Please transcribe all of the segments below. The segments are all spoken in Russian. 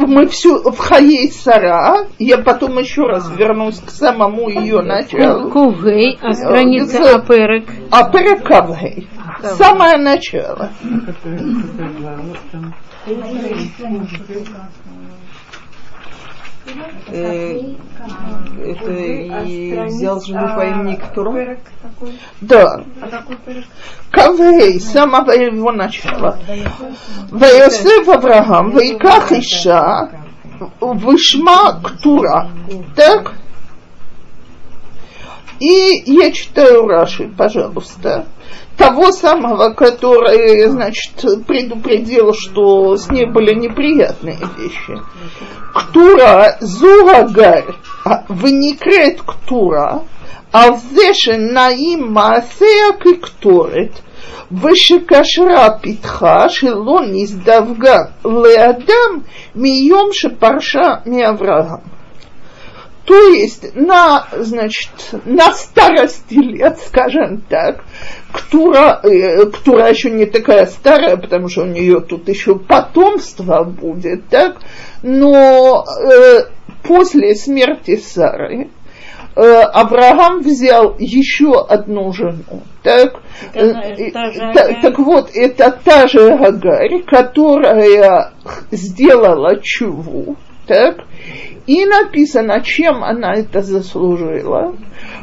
Мы всю в Хаей Сара, я потом еще раз вернусь к самому ее началу. Кувгей, а страница Э, Аперек. А перед Кавгей. Самое начало. Э, Это и взял жену по имени Ктура? Да. Кавей, с самого его начала. Вайосеф Авраам, Вайках Иша, Вышма Ктура. Так? И я читаю Раши, пожалуйста, того самого, который, значит, предупредил, что с ней были неприятные вещи. Ктура зурагарь, а, выникает ктура, а вздеше наим маасея кикторит, ושקשרה פיתחה שלא נזדווגה לאדם מיום שפרשה מאברהם. То есть на, значит, на старости лет, скажем так, Ктура, э, Ктура еще не такая старая, потому что у нее тут еще потомство будет, так, но э, после смерти Сары э, Авраам взял еще одну жену, так, Э, та э, та- так вот, это та же Агарь, которая сделала чуву, так, и написано, чем она это заслужила,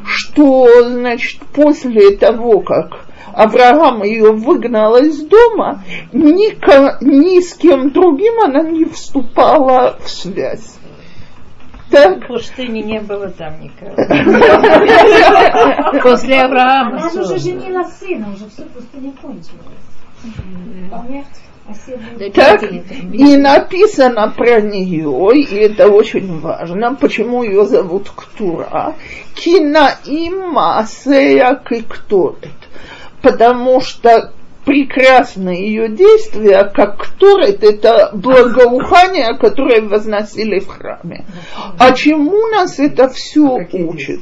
что, значит, после того, как Авраам ее выгнал из дома, ни, ко- ни с кем другим она не вступала в связь. Так? В пустыне не было там никого. После Авраама. Она же женила сына, уже все пустыня кончилось. Так, и написано про нее, и это очень важно, почему ее зовут Ктура, Кина има сея кикторит, потому что прекрасные ее действия, как Кторит, это благоухание, которое возносили в храме. А чему нас это все учит?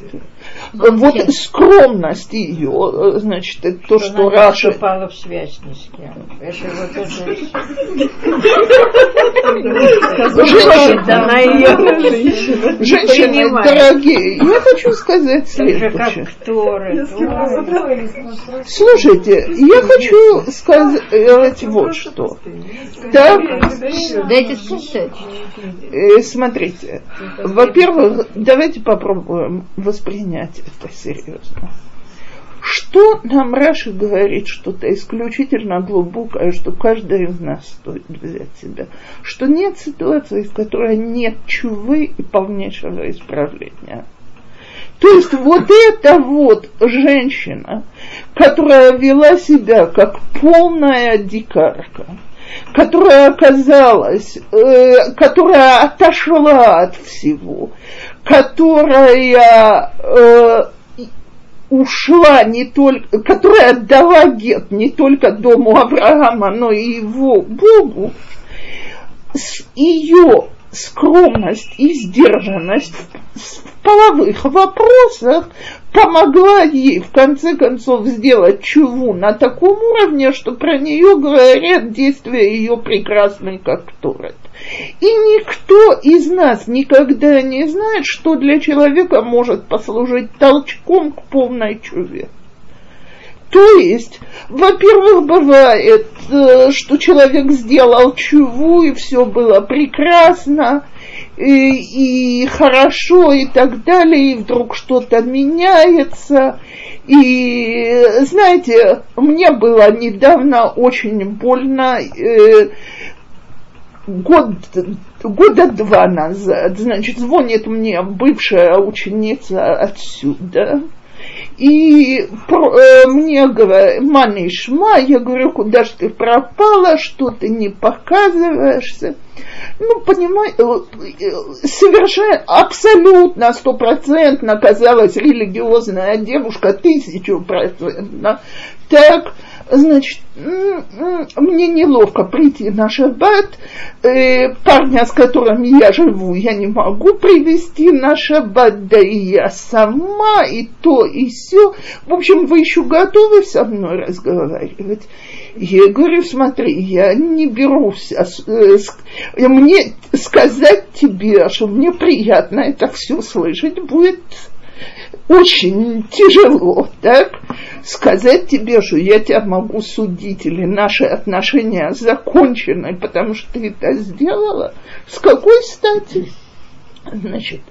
Вот скромность ее, значит, это то, что она Раша не вступала в связь ни с кем. Это вот тоже... Женщина, Да, она ее Женщины, дорогие, я хочу сказать следующее. Торы. Слушайте, я хочу сказать вот что. Так, Дайте сказать. э, смотрите, во-первых, давайте попробуем воспринять это серьезно. Что нам Раши говорит что-то исключительно глубокое, что каждый из нас стоит взять себя? Что нет ситуации, в которой нет чувы и полнейшего исправления. То есть вот эта вот женщина, которая вела себя как полная дикарка, которая оказалась, э, которая отошла от всего, которая э, ушла не только, которая отдала гет не только дому Авраама, но и его Богу, с ее скромность и сдержанность в, половых вопросах помогла ей в конце концов сделать чуву на таком уровне, что про нее говорят действия ее прекрасной как Торет. И никто из нас никогда не знает, что для человека может послужить толчком к полной чуве. То есть, во-первых, бывает, э, что человек сделал чуву, и все было прекрасно, и, и хорошо, и так далее, и вдруг что-то меняется. И, знаете, мне было недавно очень больно, э, год, года два назад, значит, звонит мне бывшая ученица отсюда, и э, мне говорят, Манишма, я говорю, куда же ты пропала, что ты не показываешься. Ну, понимаете, совершенно, абсолютно, стопроцентно казалась религиозная девушка, тысячу процентно. Так, Значит, мне неловко прийти на шаббат. Э, парня, с которым я живу, я не могу привести на шаббат, да и я сама, и то, и все. В общем, вы еще готовы со мной разговаривать? Я говорю, смотри, я не берусь, э, с- мне сказать тебе, что мне приятно это все слышать, будет очень тяжело, так? Сказать тебе, что я тебя могу судить или наши отношения закончены, потому что ты это сделала, с какой стати? Значит,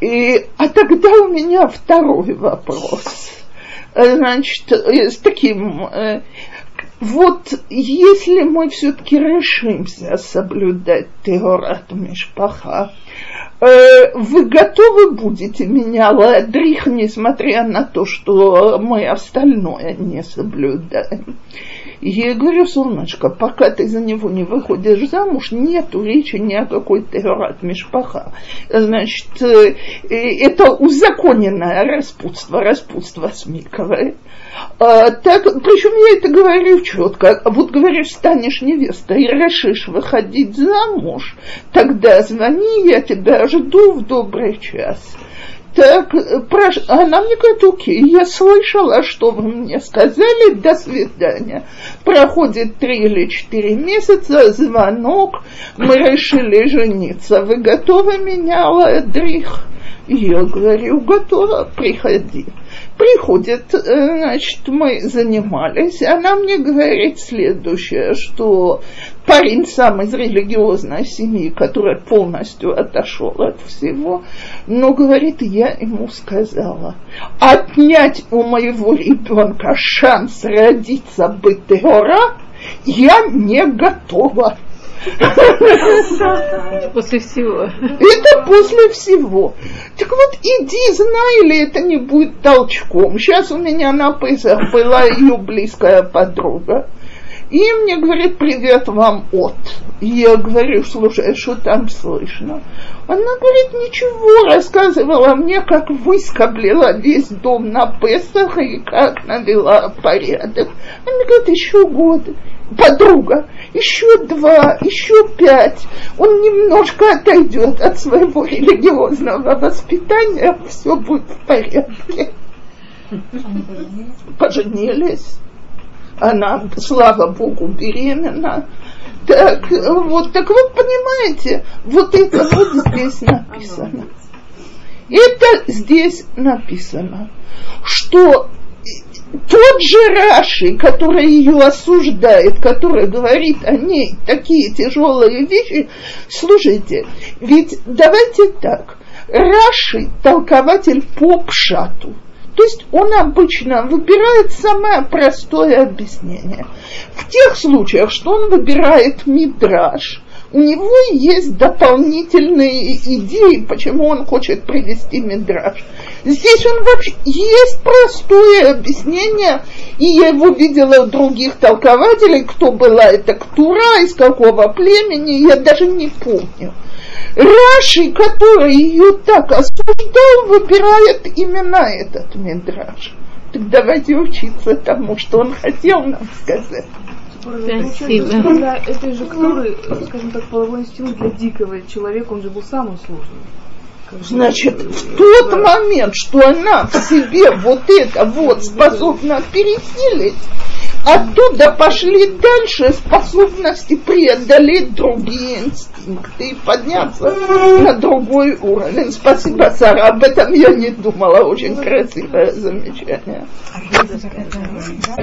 и, а тогда у меня второй вопрос. Значит, э, с таким, э, вот если мы все-таки решимся соблюдать Теорат Мишпаха, вы готовы будете меня ладрих, несмотря на то, что мы остальное не соблюдаем? Я говорю, солнышко, пока ты за него не выходишь замуж, нету речи ни о какой Теорат Мишпаха. Значит, э, э, это узаконенное распутство, распутство смиковое. А, так, причем я это говорю четко. Вот говоришь, станешь невестой и решишь выходить замуж, тогда звони, я тебя жду в добрый час. Так, э, прош... она мне говорит, окей, я слышала, что вы мне сказали, до свидания. Проходит три или четыре месяца, звонок, мы решили жениться. Вы готовы меня, Ладрих? Я говорю, готова, приходи. Приходит, э, значит, мы занимались, она мне говорит следующее, что парень сам из религиозной семьи, который полностью отошел от всего, но, говорит, я ему сказала, отнять у моего ребенка шанс родиться бытеора я не готова. После всего. Это после всего. Так вот, иди, знай, или это не будет толчком. Сейчас у меня на Песах была ее близкая подруга. И мне говорит, привет вам от. И я говорю, слушай, а что там слышно? Она говорит, ничего, рассказывала мне, как выскоблила весь дом на Песах и как навела порядок. Она говорит, еще год. Подруга, еще два, еще пять. Он немножко отойдет от своего религиозного воспитания, все будет в порядке. Поженились она, слава богу, беременна. Так вот, так вот понимаете, вот это вот здесь написано. Это здесь написано, что тот же Раши, который ее осуждает, который говорит о ней такие тяжелые вещи, слушайте, ведь давайте так, Раши толкователь по пшату – то есть он обычно выбирает самое простое объяснение. В тех случаях, что он выбирает мидраж, у него есть дополнительные идеи, почему он хочет привести мидраж. Здесь он вообще есть простое объяснение, и я его видела у других толкователей, кто была эта ктура, из какого племени, я даже не помню. Раши, который ее так осуждал, выбирает именно этот мидраж. Так давайте учиться тому, что он хотел нам сказать. Спасибо. Когда этой же Ктуры, скажем так, половой инстинкт для дикого человека, он же был самым сложным. Значит, э, в тот момент, что она в себе вот это вот способна пересилить, оттуда пошли дальше способности преодолеть другие инстинкты и подняться на другой уровень. Спасибо, Сара, об этом я не думала. Очень красивое замечание.